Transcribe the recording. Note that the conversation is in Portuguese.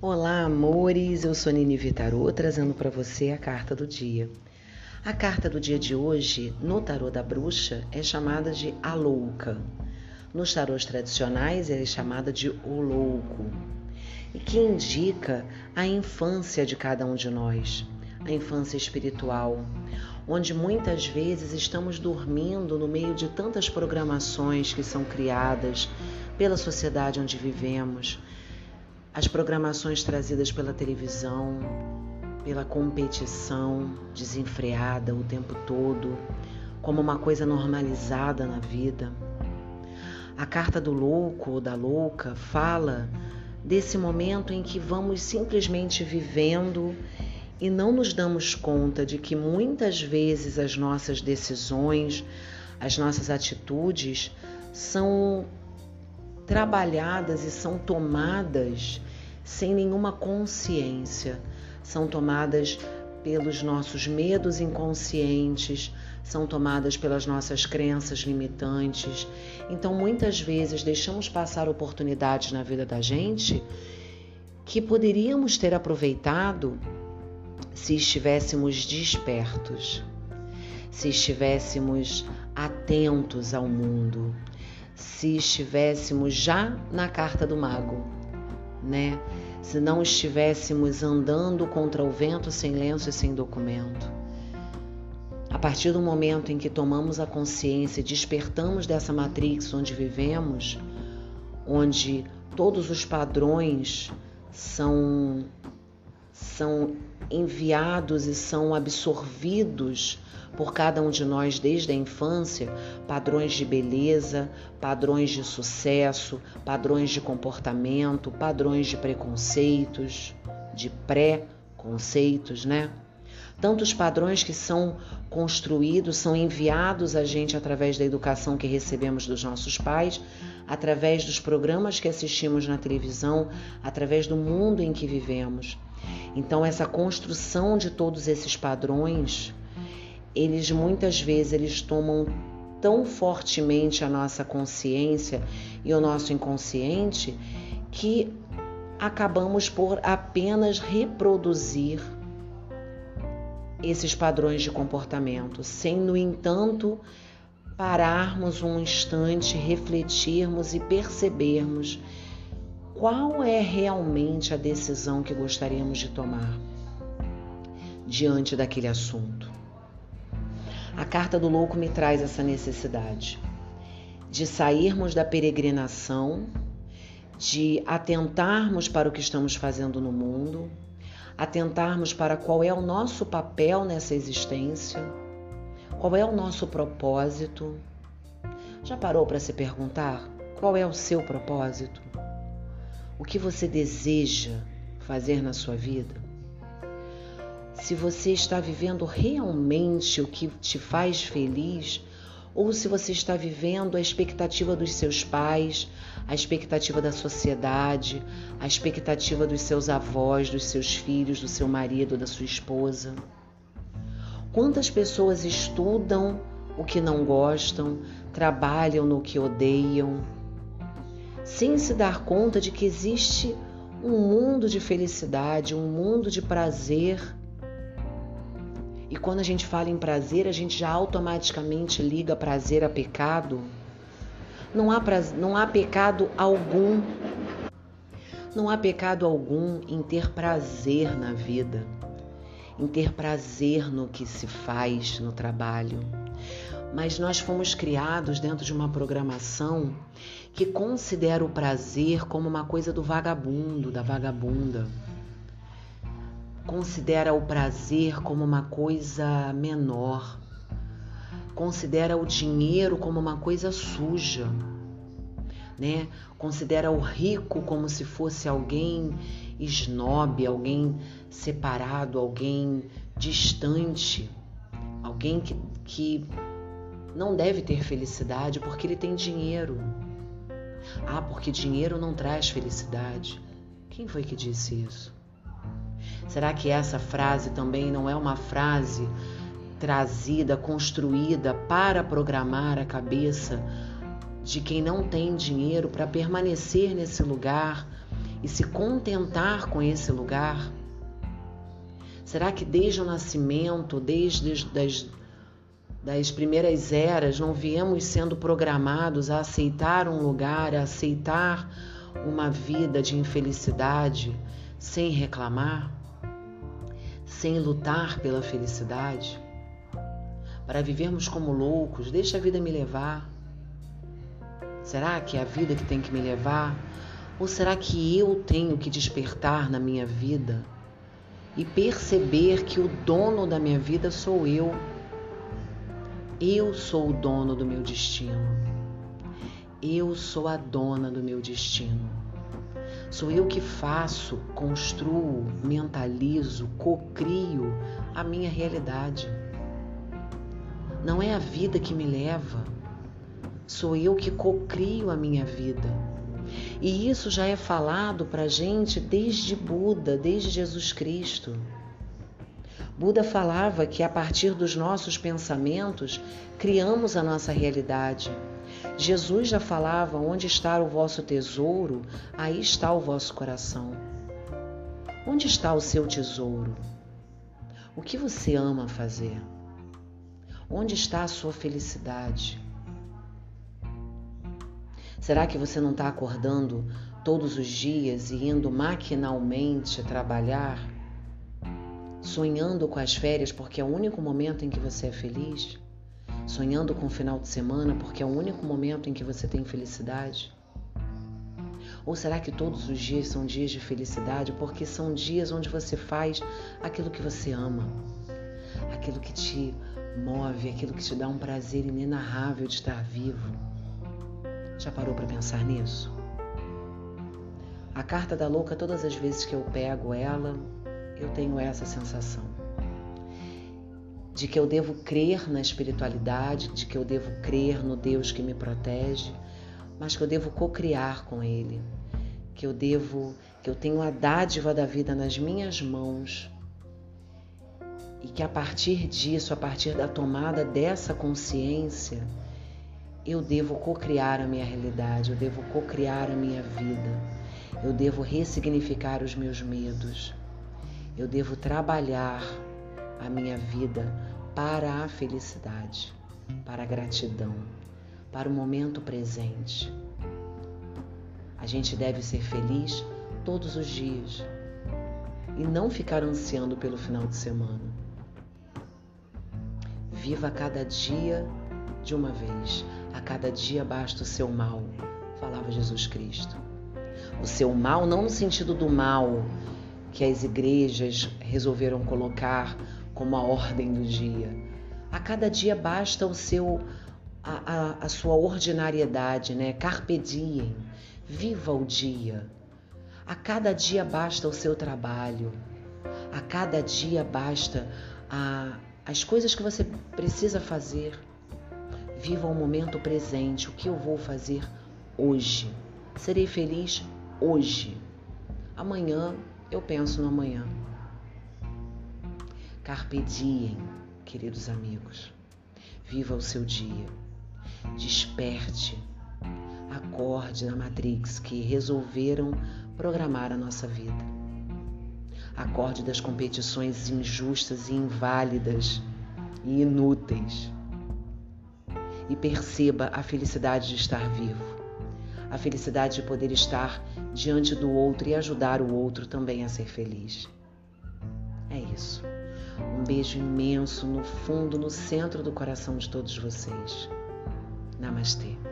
Olá, amores. Eu sou Nini Vitarô, trazendo para você a carta do dia. A carta do dia de hoje, no tarô da bruxa, é chamada de a louca. Nos tarôs tradicionais, ela é chamada de o louco. E que indica a infância de cada um de nós, a infância espiritual, onde muitas vezes estamos dormindo no meio de tantas programações que são criadas pela sociedade onde vivemos, as programações trazidas pela televisão, pela competição desenfreada o tempo todo, como uma coisa normalizada na vida. A carta do louco ou da louca fala desse momento em que vamos simplesmente vivendo e não nos damos conta de que muitas vezes as nossas decisões, as nossas atitudes são trabalhadas e são tomadas sem nenhuma consciência, são tomadas pelos nossos medos inconscientes, são tomadas pelas nossas crenças limitantes. Então, muitas vezes deixamos passar oportunidades na vida da gente que poderíamos ter aproveitado se estivéssemos despertos, se estivéssemos atentos ao mundo, se estivéssemos já na carta do mago, né? Se não estivéssemos andando contra o vento sem lenço e sem documento. A partir do momento em que tomamos a consciência despertamos dessa matrix onde vivemos, onde todos os padrões são são enviados e são absorvidos por cada um de nós desde a infância padrões de beleza, padrões de sucesso, padrões de comportamento, padrões de preconceitos, de pré-conceitos, né? Tantos padrões que são construídos, são enviados a gente através da educação que recebemos dos nossos pais, através dos programas que assistimos na televisão, através do mundo em que vivemos. Então essa construção de todos esses padrões eles muitas vezes eles tomam tão fortemente a nossa consciência e o nosso inconsciente que acabamos por apenas reproduzir esses padrões de comportamento, sem, no entanto, pararmos um instante, refletirmos e percebermos qual é realmente a decisão que gostaríamos de tomar diante daquele assunto. A carta do louco me traz essa necessidade de sairmos da peregrinação, de atentarmos para o que estamos fazendo no mundo, atentarmos para qual é o nosso papel nessa existência, qual é o nosso propósito. Já parou para se perguntar qual é o seu propósito? O que você deseja fazer na sua vida? se você está vivendo realmente o que te faz feliz ou se você está vivendo a expectativa dos seus pais, a expectativa da sociedade, a expectativa dos seus avós, dos seus filhos, do seu marido, da sua esposa. Quantas pessoas estudam o que não gostam, trabalham no que odeiam, sem se dar conta de que existe um mundo de felicidade, um mundo de prazer e quando a gente fala em prazer, a gente já automaticamente liga prazer a pecado. Não há, prazer, não há pecado algum. Não há pecado algum em ter prazer na vida, em ter prazer no que se faz no trabalho. Mas nós fomos criados dentro de uma programação que considera o prazer como uma coisa do vagabundo, da vagabunda considera o prazer como uma coisa menor, considera o dinheiro como uma coisa suja, né? Considera o rico como se fosse alguém snob, alguém separado, alguém distante, alguém que, que não deve ter felicidade porque ele tem dinheiro. Ah, porque dinheiro não traz felicidade. Quem foi que disse isso? Será que essa frase também não é uma frase trazida, construída para programar a cabeça de quem não tem dinheiro para permanecer nesse lugar e se contentar com esse lugar? Será que desde o nascimento, desde as das primeiras eras, não viemos sendo programados a aceitar um lugar, a aceitar uma vida de infelicidade sem reclamar, sem lutar pela felicidade? Para vivermos como loucos, deixa a vida me levar. Será que é a vida que tem que me levar? Ou será que eu tenho que despertar na minha vida e perceber que o dono da minha vida sou eu? Eu sou o dono do meu destino. Eu sou a dona do meu destino. Sou eu que faço, construo, mentalizo, cocrio a minha realidade. Não é a vida que me leva, sou eu que cocrio a minha vida. E isso já é falado para gente desde Buda, desde Jesus Cristo. Buda falava que a partir dos nossos pensamentos criamos a nossa realidade. Jesus já falava: onde está o vosso tesouro, aí está o vosso coração. Onde está o seu tesouro? O que você ama fazer? Onde está a sua felicidade? Será que você não está acordando todos os dias e indo maquinalmente trabalhar, sonhando com as férias porque é o único momento em que você é feliz? Sonhando com o final de semana porque é o único momento em que você tem felicidade? Ou será que todos os dias são dias de felicidade porque são dias onde você faz aquilo que você ama, aquilo que te move, aquilo que te dá um prazer inenarrável de estar vivo? Já parou para pensar nisso? A carta da louca, todas as vezes que eu pego ela, eu tenho essa sensação. De que eu devo crer na espiritualidade, de que eu devo crer no Deus que me protege, mas que eu devo cocriar com Ele, que eu devo, que eu tenho a dádiva da vida nas minhas mãos. E que a partir disso, a partir da tomada dessa consciência, eu devo cocriar a minha realidade, eu devo cocriar a minha vida, eu devo ressignificar os meus medos, eu devo trabalhar a minha vida para a felicidade, para a gratidão, para o momento presente. A gente deve ser feliz todos os dias e não ficar ansiando pelo final de semana. Viva cada dia de uma vez. A cada dia basta o seu mal, falava Jesus Cristo. O seu mal, não no sentido do mal que as igrejas resolveram colocar como a ordem do dia. A cada dia basta o seu a, a, a sua ordinariedade, né? Carpe diem, viva o dia. A cada dia basta o seu trabalho. A cada dia basta a, as coisas que você precisa fazer. Viva o momento presente. O que eu vou fazer hoje? Serei feliz hoje. Amanhã eu penso no amanhã. Carpe diem, queridos amigos. Viva o seu dia. Desperte. Acorde na Matrix que resolveram programar a nossa vida. Acorde das competições injustas e inválidas e inúteis e perceba a felicidade de estar vivo, a felicidade de poder estar diante do outro e ajudar o outro também a ser feliz. É isso. Um beijo imenso no fundo, no centro do coração de todos vocês. Namastê.